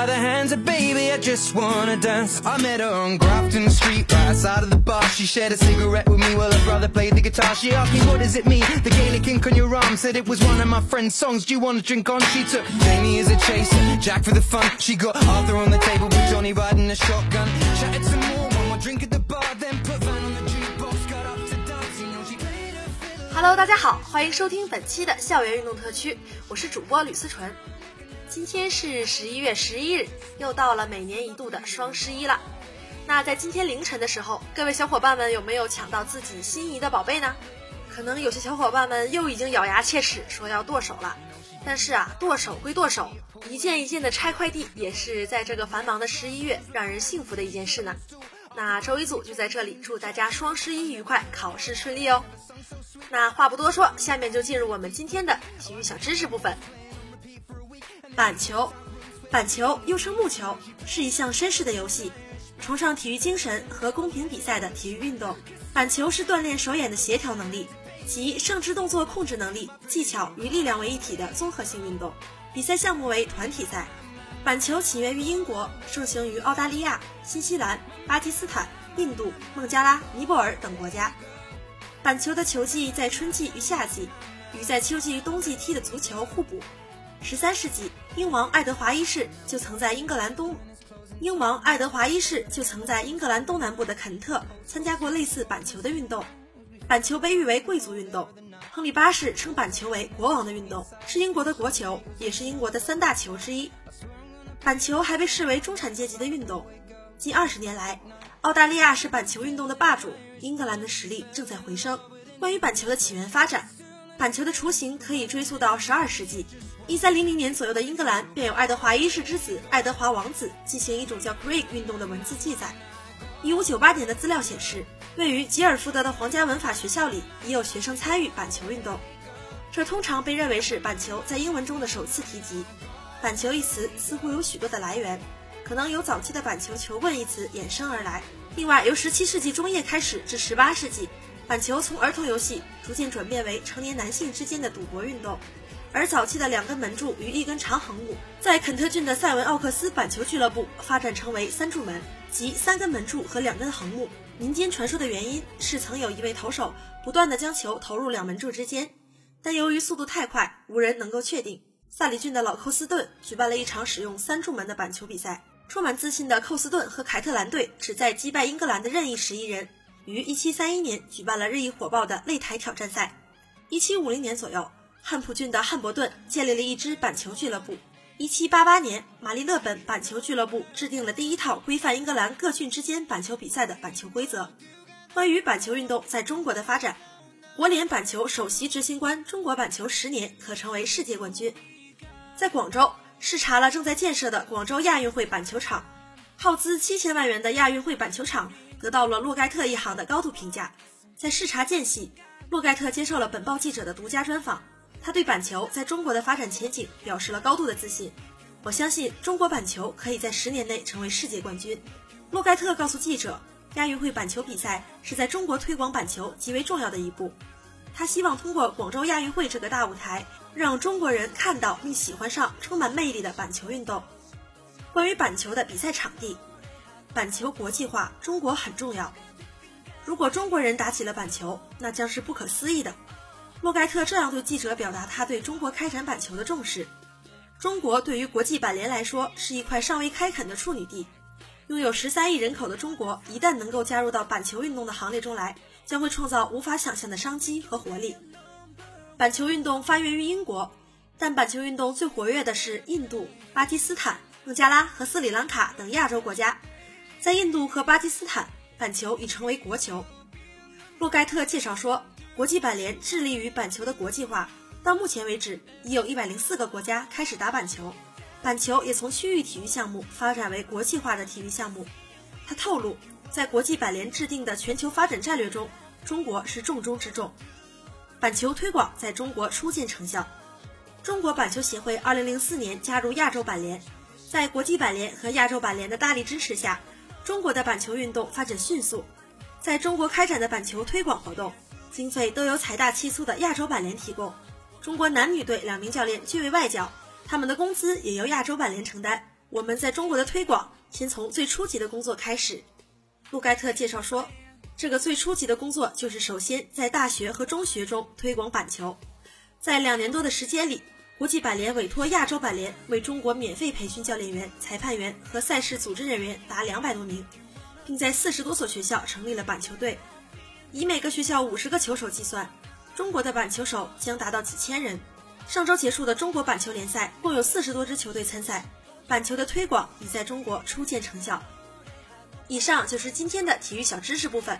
by the hands And baby, I just wanna dance I met her on Grafton Street, right outside of the bar She shared a cigarette with me while her brother played the guitar She asked me, what does it mean? The Gaelic ink on your arm Said it was one of my friend's songs Do you wanna drink on? She took Jamie as a chaser Jack for the fun She got Arthur on the table with Johnny riding a shotgun Chatted some more, one more drink at the bar Then put Van on the jukebox Got up to dance, you know she played a fiddle Hello，大家好，欢迎收听本期的校园运动特区，我是主播吕思纯。 今天是十一月十一日，又到了每年一度的双十一了。那在今天凌晨的时候，各位小伙伴们有没有抢到自己心仪的宝贝呢？可能有些小伙伴们又已经咬牙切齿说要剁手了。但是啊，剁手归剁手，一件一件的拆快递也是在这个繁忙的十一月让人幸福的一件事呢。那周一组就在这里祝大家双十一愉快，考试顺利哦。那话不多说，下面就进入我们今天的体育小知识部分。板球，板球又称木球，是一项绅士的游戏，崇尚体育精神和公平比赛的体育运动。板球是锻炼手眼的协调能力及上肢动作控制能力、技巧与力量为一体的综合性运动。比赛项目为团体赛。板球起源于英国，盛行于澳大利亚、新西兰、巴基斯坦、印度、孟加拉、尼泊尔等国家。板球的球技在春季与夏季，与在秋季与冬季踢的足球互补。十三世纪，英王爱德华一世就曾在英格兰东，英王爱德华一世就曾在英格兰东南部的肯特参加过类似板球的运动。板球被誉为贵族运动。亨利八世称板球为国王的运动，是英国的国球，也是英国的三大球之一。板球还被视为中产阶级的运动。近二十年来，澳大利亚是板球运动的霸主，英格兰的实力正在回升。关于板球的起源发展，板球的雏形可以追溯到十二世纪。一三零零年左右的英格兰，便有爱德华一世之子爱德华王子进行一种叫 Craig 运动的文字记载。一五九八年的资料显示，位于吉尔福德的皇家文法学校里，已有学生参与板球运动。这通常被认为是板球在英文中的首次提及。板球一词似乎有许多的来源，可能由早期的板球球棍一词衍生而来。另外，由十七世纪中叶开始至十八世纪，板球从儿童游戏逐渐转变为成年男性之间的赌博运动。而早期的两根门柱与一根长横木，在肯特郡的塞文奥克斯板球俱乐部发展成为三柱门，即三根门柱和两根横木。民间传说的原因是，曾有一位投手不断地将球投入两门柱之间，但由于速度太快，无人能够确定。萨里郡的老寇斯顿举办了一场使用三柱门的板球比赛，充满自信的寇斯顿和凯特兰队旨在击败英格兰的任意十一人，于1731年举办了日益火爆的擂台挑战赛。1750年左右。汉普郡的汉伯顿建立了一支板球俱乐部。1788年，玛丽勒本板球俱乐部制定了第一套规范英格兰各郡之间板球比赛的板球规则。关于板球运动在中国的发展，国联板球首席执行官中国板球十年可成为世界冠军。在广州视察了正在建设的广州亚运会板球场，耗资七千万元的亚运会板球场得到了洛盖特一行的高度评价。在视察间隙，洛盖特接受了本报记者的独家专访。他对板球在中国的发展前景表示了高度的自信。我相信中国板球可以在十年内成为世界冠军。洛盖特告诉记者，亚运会板球比赛是在中国推广板球极为重要的一步。他希望通过广州亚运会这个大舞台，让中国人看到并喜欢上充满魅力的板球运动。关于板球的比赛场地，板球国际化，中国很重要。如果中国人打起了板球，那将是不可思议的。洛盖特这样对记者表达他对中国开展板球的重视。中国对于国际板联来说是一块尚未开垦的处女地。拥有十三亿人口的中国，一旦能够加入到板球运动的行列中来，将会创造无法想象的商机和活力。板球运动发源于英国，但板球运动最活跃的是印度、巴基斯坦、孟加拉和斯里兰卡等亚洲国家。在印度和巴基斯坦，板球已成为国球。洛盖特介绍说，国际板联致力于板球的国际化。到目前为止，已有一百零四个国家开始打板球，板球也从区域体育项目发展为国际化的体育项目。他透露，在国际板联制定的全球发展战略中，中国是重中之重。板球推广在中国初见成效。中国板球协会二零零四年加入亚洲板联，在国际板联和亚洲板联的大力支持下，中国的板球运动发展迅速。在中国开展的板球推广活动，经费都由财大气粗的亚洲板联提供。中国男女队两名教练均为外教，他们的工资也由亚洲板联承担。我们在中国的推广，先从最初级的工作开始。路盖特介绍说，这个最初级的工作就是首先在大学和中学中推广板球。在两年多的时间里，国际板联委托亚洲板联为中国免费培训教练员、裁判员和赛事组织人员达两百多名，并在四十多所学校成立了板球队。以每个学校五十个球手计算。中国的板球手将达到几千人。上周结束的中国板球联赛共有四十多支球队参赛，板球的推广已在中国初见成效。以上就是今天的体育小知识部分。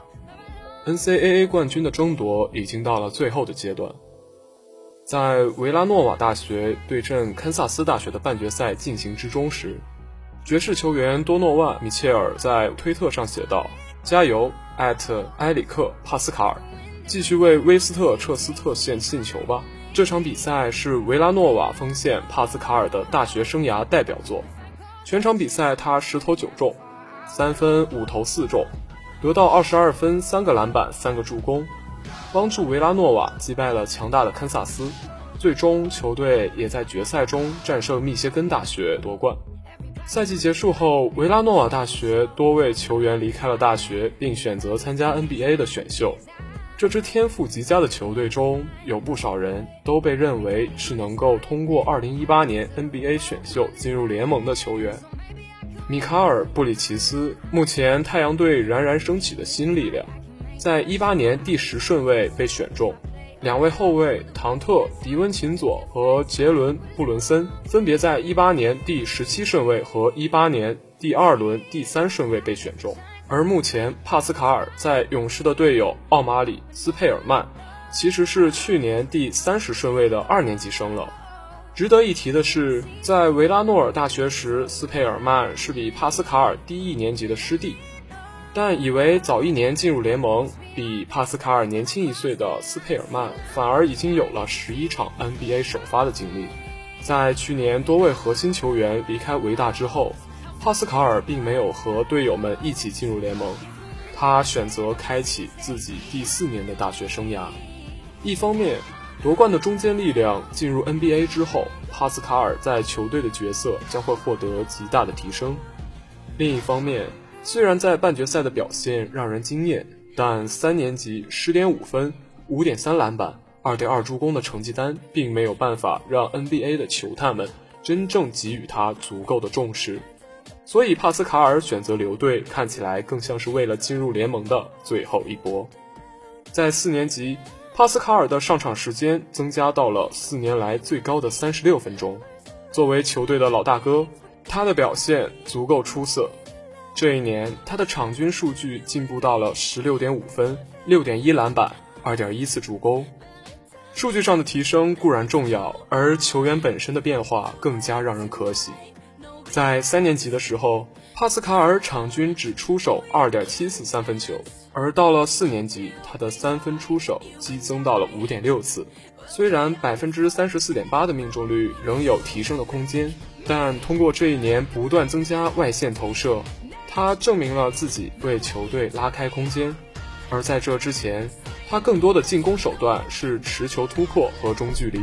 NCAA 冠军的争夺已经到了最后的阶段，在维拉诺瓦大学对阵堪萨斯大学的半决赛进行之中时，爵士球员多诺万·米切尔在推特上写道：“加油，艾特埃里克·帕斯卡尔，继续为威斯特彻斯特县进球吧！”这场比赛是维拉诺瓦锋线帕斯卡尔的大学生涯代表作，全场比赛他十投九中，三分五投四中。得到二十二分、三个篮板、三个助攻，帮助维拉诺瓦击败了强大的堪萨斯，最终球队也在决赛中战胜密歇根大学夺冠。赛季结束后，维拉诺瓦大学多位球员离开了大学，并选择参加 NBA 的选秀。这支天赋极佳的球队中有不少人都被认为是能够通过2018年 NBA 选秀进入联盟的球员。米卡尔·布里奇斯，目前太阳队冉冉升起的新力量，在一八年第十顺位被选中。两位后卫唐特·迪温琴佐和杰伦·布伦森分别在一八年第十七顺位和一八年第二轮第三顺位被选中。而目前帕斯卡尔在勇士的队友奥马里·斯佩尔曼，其实是去年第三十顺位的二年级生了。值得一提的是，在维拉诺尔大学时，斯佩尔曼是比帕斯卡尔低一年级的师弟。但以为早一年进入联盟、比帕斯卡尔年轻一岁的斯佩尔曼，反而已经有了十一场 NBA 首发的经历。在去年多位核心球员离开维大之后，帕斯卡尔并没有和队友们一起进入联盟，他选择开启自己第四年的大学生涯。一方面，夺冠的中坚力量进入 NBA 之后，帕斯卡尔在球队的角色将会获得极大的提升。另一方面，虽然在半决赛的表现让人惊艳，但三年级十点五分、五点三篮板、二点二助攻的成绩单，并没有办法让 NBA 的球探们真正给予他足够的重视。所以帕斯卡尔选择留队，看起来更像是为了进入联盟的最后一搏。在四年级，帕斯卡尔的上场时间增加到了四年来最高的三十六分钟。作为球队的老大哥，他的表现足够出色。这一年，他的场均数据进步到了十六点五分、六点一篮板、二点一次助攻。数据上的提升固然重要，而球员本身的变化更加让人可喜。在三年级的时候，帕斯卡尔场均只出手二点七次三分球，而到了四年级，他的三分出手激增到了五点六次。虽然百分之三十四点八的命中率仍有提升的空间，但通过这一年不断增加外线投射，他证明了自己为球队拉开空间。而在这之前，他更多的进攻手段是持球突破和中距离。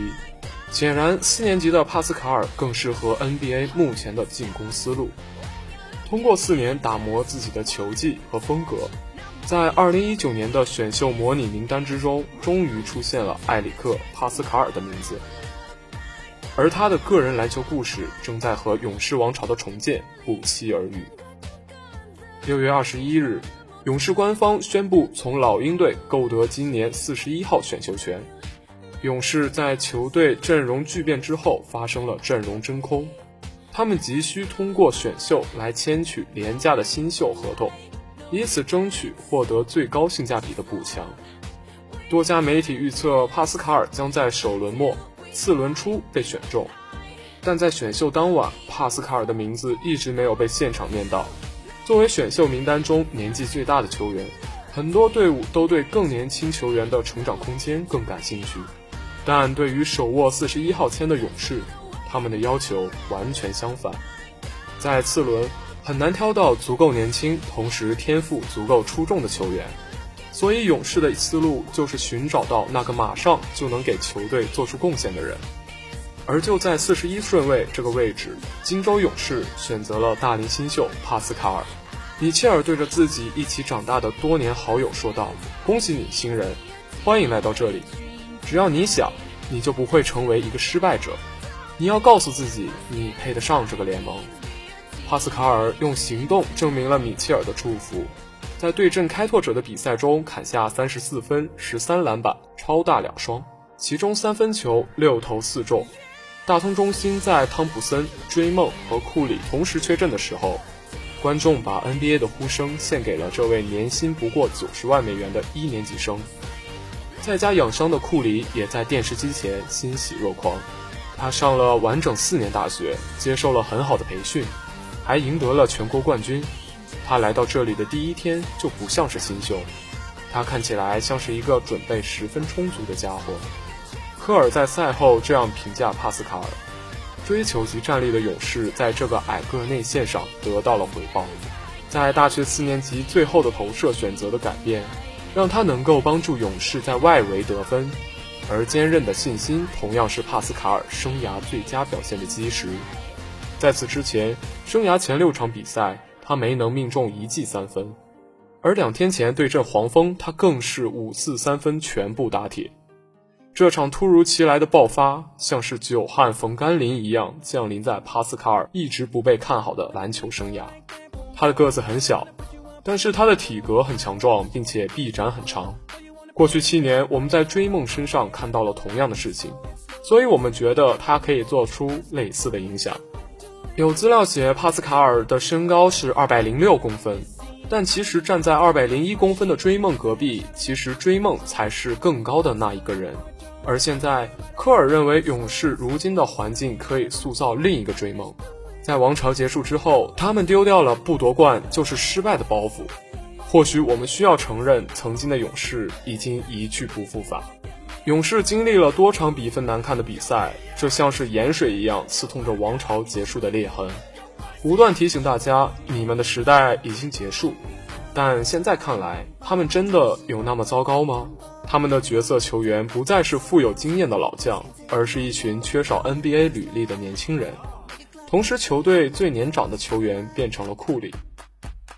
显然，四年级的帕斯卡尔更适合 NBA 目前的进攻思路。通过四年打磨自己的球技和风格。在二零一九年的选秀模拟名单之中，终于出现了埃里克·帕斯卡尔的名字，而他的个人篮球故事正在和勇士王朝的重建不期而遇。六月二十一日，勇士官方宣布从老鹰队购得今年四十一号选秀权。勇士在球队阵容巨变之后发生了阵容真空，他们急需通过选秀来签取廉价的新秀合同。以此争取获得最高性价比的补强。多家媒体预测帕斯卡尔将在首轮末、次轮初被选中，但在选秀当晚，帕斯卡尔的名字一直没有被现场念到。作为选秀名单中年纪最大的球员，很多队伍都对更年轻球员的成长空间更感兴趣，但对于手握四十一号签的勇士，他们的要求完全相反。在次轮。很难挑到足够年轻，同时天赋足够出众的球员，所以勇士的思路就是寻找到那个马上就能给球队做出贡献的人。而就在四十一顺位这个位置，金州勇士选择了大龄新秀帕斯卡尔。米切尔对着自己一起长大的多年好友说道：“恭喜你，新人，欢迎来到这里。只要你想，你就不会成为一个失败者。你要告诉自己，你配得上这个联盟。”帕斯卡尔用行动证明了米切尔的祝福，在对阵开拓者的比赛中砍下三十四分、十三篮板，超大两双，其中三分球六投四中。大通中心在汤普森、追梦和库里同时缺阵的时候，观众把 NBA 的呼声献给了这位年薪不过九十万美元的一年级生。在家养伤的库里也在电视机前欣喜若狂，他上了完整四年大学，接受了很好的培训。还赢得了全国冠军。他来到这里的第一天就不像是新秀，他看起来像是一个准备十分充足的家伙。科尔在赛后这样评价帕斯卡尔：追求级战力的勇士在这个矮个内线上得到了回报。在大学四年级最后的投射选择的改变，让他能够帮助勇士在外围得分，而坚韧的信心同样是帕斯卡尔生涯最佳表现的基石。在此之前，生涯前六场比赛他没能命中一记三分，而两天前对阵黄蜂，他更是五次三分全部打铁。这场突如其来的爆发，像是久旱逢甘霖一样降临在帕斯卡尔一直不被看好的篮球生涯。他的个子很小，但是他的体格很强壮，并且臂展很长。过去七年，我们在追梦身上看到了同样的事情，所以我们觉得他可以做出类似的影响。有资料写帕斯卡尔的身高是二百零六公分，但其实站在二百零一公分的追梦隔壁，其实追梦才是更高的那一个人。而现在，科尔认为勇士如今的环境可以塑造另一个追梦。在王朝结束之后，他们丢掉了不夺冠就是失败的包袱。或许我们需要承认，曾经的勇士已经一去不复返。勇士经历了多场比分难看的比赛，这像是盐水一样刺痛着王朝结束的裂痕，不断提醒大家，你们的时代已经结束。但现在看来，他们真的有那么糟糕吗？他们的角色球员不再是富有经验的老将，而是一群缺少 NBA 履历的年轻人。同时，球队最年长的球员变成了库里，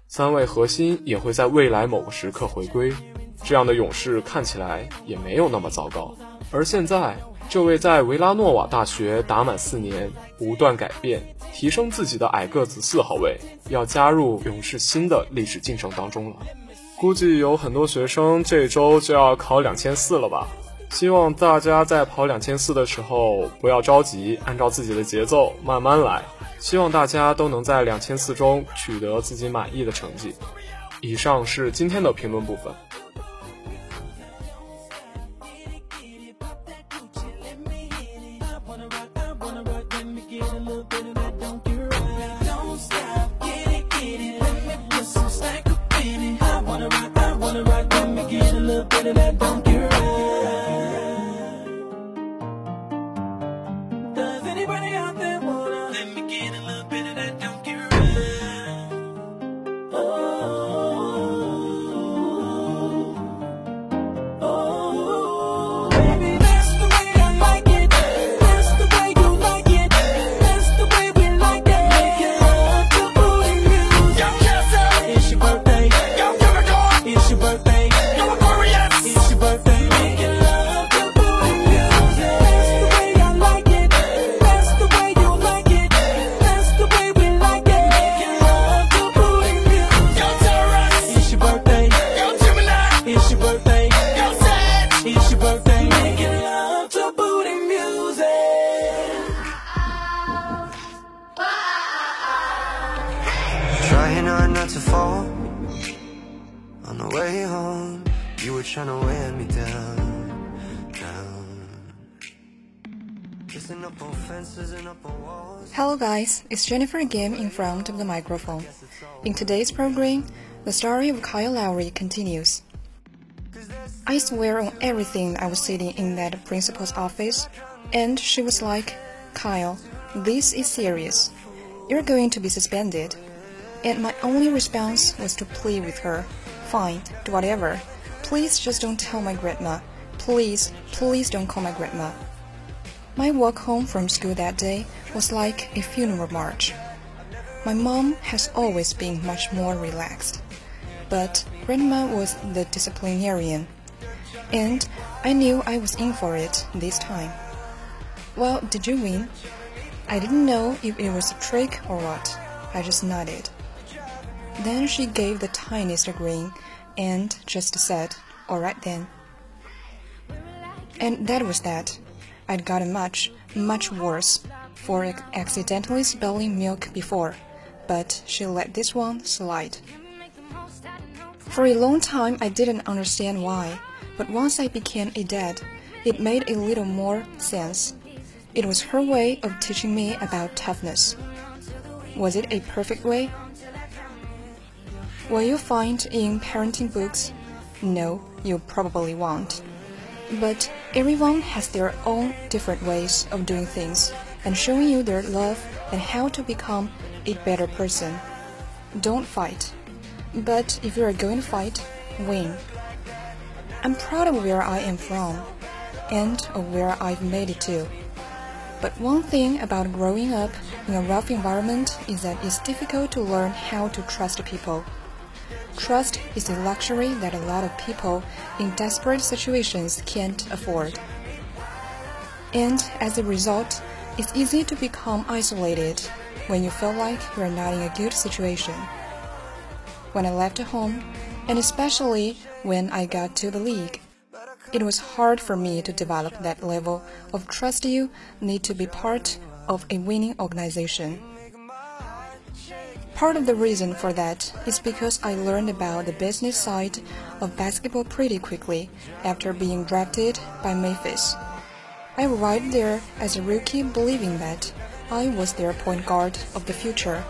三位核心也会在未来某个时刻回归。这样的勇士看起来也没有那么糟糕，而现在这位在维拉诺瓦大学打满四年，不断改变、提升自己的矮个子四号位，要加入勇士新的历史进程当中了。估计有很多学生这周就要考两千四了吧？希望大家在跑两千四的时候不要着急，按照自己的节奏慢慢来。希望大家都能在两千四中取得自己满意的成绩。以上是今天的评论部分。little bit that bump. Hello guys, it's Jennifer again in front of the microphone. In today's program, the story of Kyle Lowry continues. I swear on everything I was sitting in that principal's office, and she was like, Kyle, this is serious. You're going to be suspended. And my only response was to plead with her, fine, do whatever. Please just don't tell my grandma. Please, please don't call my grandma. My walk home from school that day was like a funeral march. My mom has always been much more relaxed, but grandma was the disciplinarian, and I knew I was in for it this time. Well, did you win? I didn't know if it was a trick or what. I just nodded. Then she gave the tiniest grin and just said, Alright then. And that was that. I'd gotten much, much worse for accidentally spilling milk before, but she let this one slide. For a long time, I didn't understand why, but once I became a dad, it made a little more sense. It was her way of teaching me about toughness. Was it a perfect way? Will you find in parenting books? No, you probably won't. But everyone has their own different ways of doing things and showing you their love and how to become a better person. Don't fight. But if you are going to fight, win. I'm proud of where I am from and of where I've made it to. But one thing about growing up in a rough environment is that it's difficult to learn how to trust people. Trust is a luxury that a lot of people in desperate situations can't afford. And as a result, it's easy to become isolated when you feel like you're not in a good situation. When I left home, and especially when I got to the league, it was hard for me to develop that level of trust you need to be part of a winning organization. Part of the reason for that is because I learned about the business side of basketball pretty quickly after being drafted by Memphis. I arrived there as a rookie believing that I was their point guard of the future.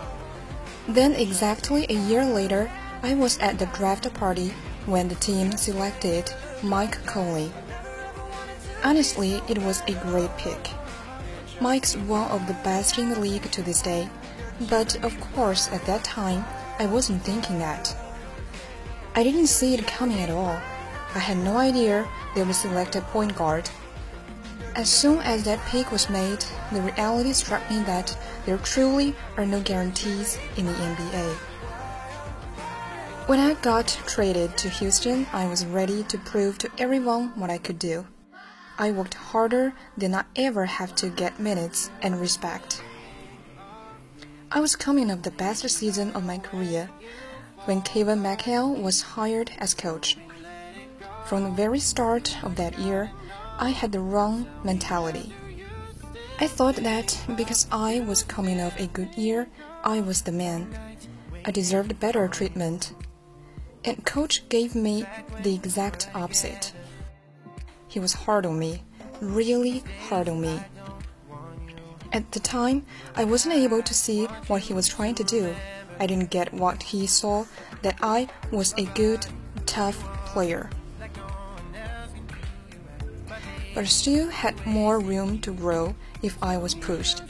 Then exactly a year later, I was at the draft party when the team selected Mike Conley. Honestly, it was a great pick. Mike's one of the best in the league to this day but of course, at that time, I wasn't thinking that. I didn't see it coming at all. I had no idea they would select a point guard. As soon as that pick was made, the reality struck me that there truly are no guarantees in the NBA. When I got traded to Houston, I was ready to prove to everyone what I could do. I worked harder than I ever have to get minutes and respect. I was coming off the best season of my career when Kevin McHale was hired as coach. From the very start of that year, I had the wrong mentality. I thought that because I was coming off a good year, I was the man. I deserved better treatment. And coach gave me the exact opposite. He was hard on me, really hard on me. At the time, I wasn't able to see what he was trying to do. I didn't get what he saw that I was a good, tough player. But still had more room to grow if I was pushed.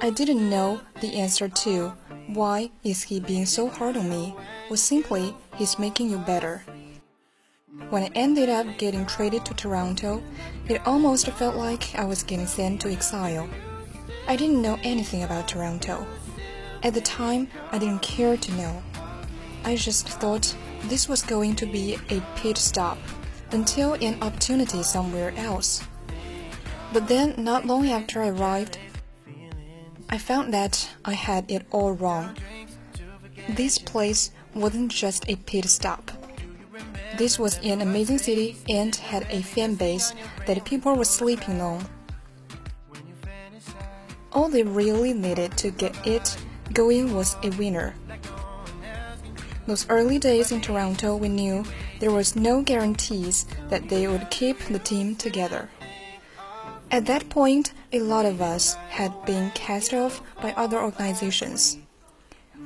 I didn't know the answer to why is he being so hard on me was simply he's making you better. When I ended up getting traded to Toronto, it almost felt like I was getting sent to exile. I didn't know anything about Toronto. At the time, I didn't care to know. I just thought this was going to be a pit stop until an opportunity somewhere else. But then, not long after I arrived, I found that I had it all wrong. This place wasn't just a pit stop. This was an amazing city and had a fan base that people were sleeping on. All they really needed to get it going was a winner. Those early days in Toronto, we knew there was no guarantees that they would keep the team together. At that point, a lot of us had been cast off by other organizations.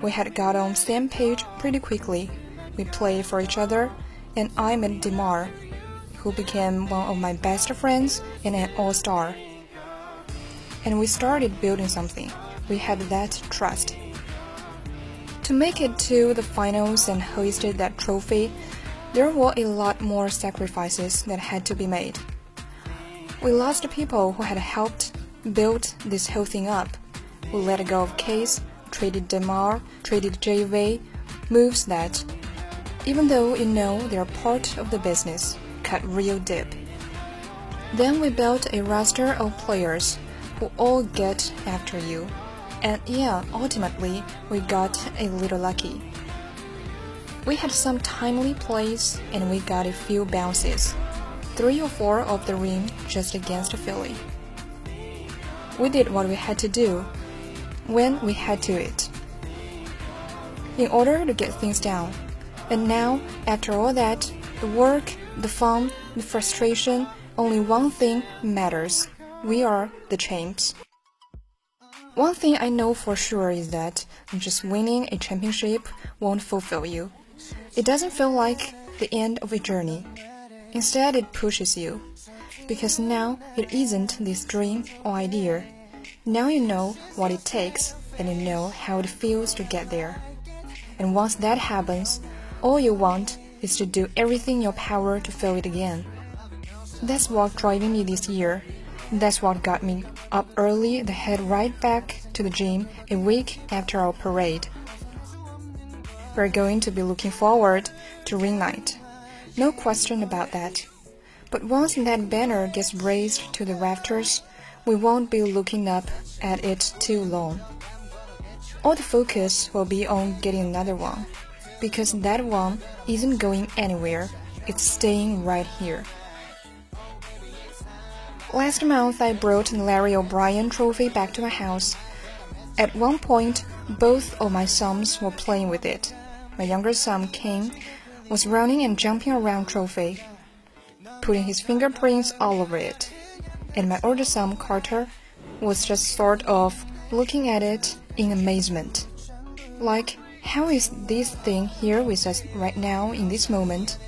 We had got on same page pretty quickly. We played for each other, and I met Demar, who became one of my best friends and an all-star and we started building something. We had that trust. To make it to the finals and hoisted that trophy, there were a lot more sacrifices that had to be made. We lost people who had helped build this whole thing up. We let go of Case, traded Demar, traded JV, moves that, even though you know they're part of the business, cut real deep. Then we built a roster of players will all get after you. And yeah, ultimately, we got a little lucky. We had some timely plays and we got a few bounces. Three or four of the rim just against Philly. We did what we had to do when we had to it. In order to get things down. And now, after all that, the work, the fun, the frustration, only one thing matters we are the champs. One thing I know for sure is that just winning a championship won't fulfill you. It doesn't feel like the end of a journey. Instead, it pushes you. Because now it isn't this dream or idea. Now you know what it takes and you know how it feels to get there. And once that happens, all you want is to do everything in your power to feel it again. That's what's driving me this year that's what got me up early to head right back to the gym a week after our parade. We're going to be looking forward to ring night. No question about that. But once that banner gets raised to the rafters, we won't be looking up at it too long. All the focus will be on getting another one, because that one isn't going anywhere, it's staying right here. Last month, I brought the Larry O'Brien trophy back to my house. At one point, both of my sons were playing with it. My younger son, King, was running and jumping around trophy, putting his fingerprints all over it. And my older son, Carter, was just sort of looking at it in amazement. Like, how is this thing here with us right now in this moment?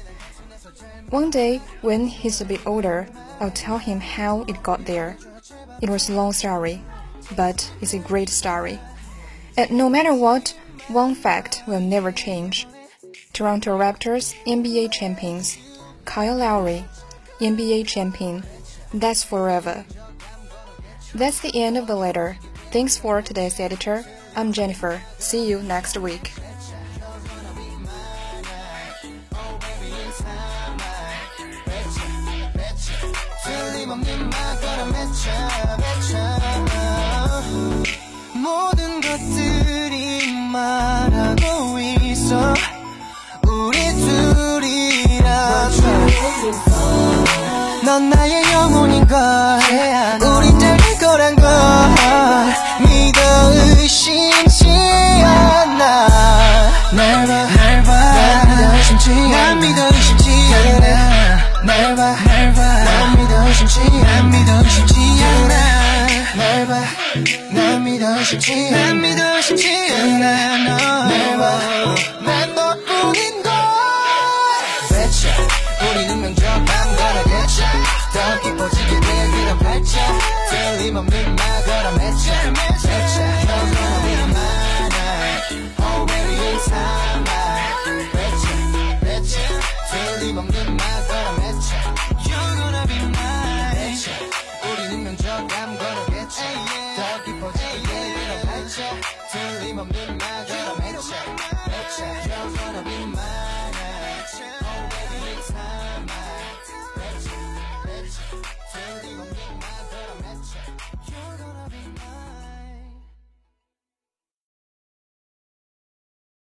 One day, when he's a bit older, I'll tell him how it got there. It was a long story, but it's a great story. And no matter what, one fact will never change. Toronto Raptors NBA champions. Kyle Lowry, NBA champion. That's forever. That's the end of the letter. Thanks for today's editor. I'm Jennifer. See you next week. 모든 것들이 말하고 있어. 우리 둘이라고 넌 나의 영혼인걸 우린 될 거란 걸 믿어 의심치 않아. 날봐날봐. 의심치 난 믿어 의심치 않아. 날봐날봐난 믿어 의심치 안 믿어 의심치 그냥 나날 봐, 날 믿어 싶지 날 믿어 싶지 그냥 너날 봐, 난 너뿐인 걸. 우리는 명절 밤걸어겠죠 더 깊어지게 될 그런 발전 틀림없는 말 걸어맺자